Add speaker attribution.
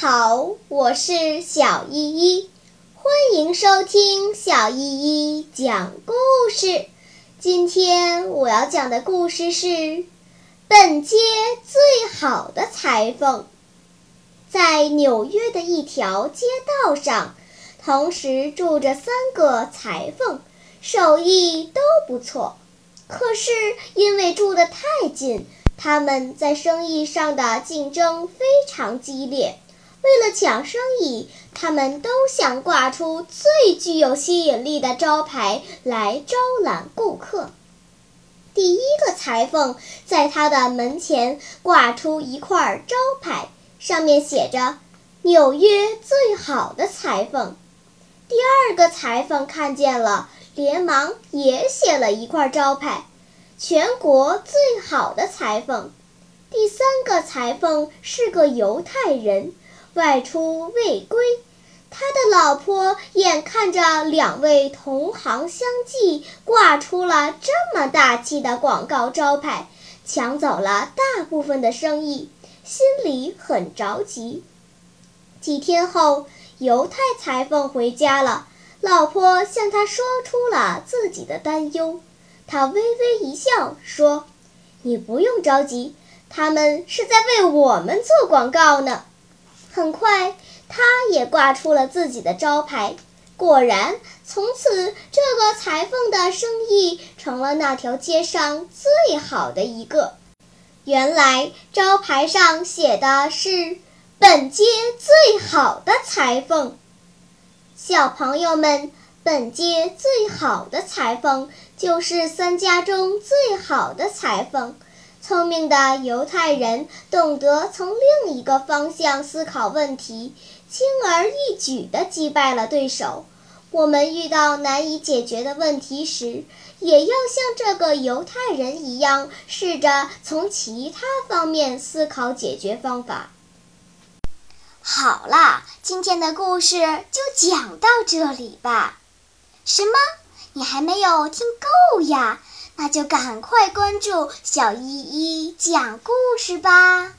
Speaker 1: 好，我是小依依，欢迎收听小依依讲故事。今天我要讲的故事是本街最好的裁缝。在纽约的一条街道上，同时住着三个裁缝，手艺都不错。可是因为住得太近，他们在生意上的竞争非常激烈。为了抢生意，他们都想挂出最具有吸引力的招牌来招揽顾客。第一个裁缝在他的门前挂出一块招牌，上面写着“纽约最好的裁缝”。第二个裁缝看见了，连忙也写了一块招牌，“全国最好的裁缝”。第三个裁缝是个犹太人。外出未归，他的老婆眼看着两位同行相继挂出了这么大气的广告招牌，抢走了大部分的生意，心里很着急。几天后，犹太裁缝回家了，老婆向他说出了自己的担忧。他微微一笑说：“你不用着急，他们是在为我们做广告呢。”很快，他也挂出了自己的招牌。果然，从此这个裁缝的生意成了那条街上最好的一个。原来，招牌上写的是“本街最好的裁缝”。小朋友们，本街最好的裁缝就是三家中最好的裁缝。聪明的犹太人懂得从另一个方向思考问题，轻而易举地击败了对手。我们遇到难以解决的问题时，也要像这个犹太人一样，试着从其他方面思考解决方法。好啦，今天的故事就讲到这里吧。什么？你还没有听够呀？那就赶快关注小依依讲故事吧。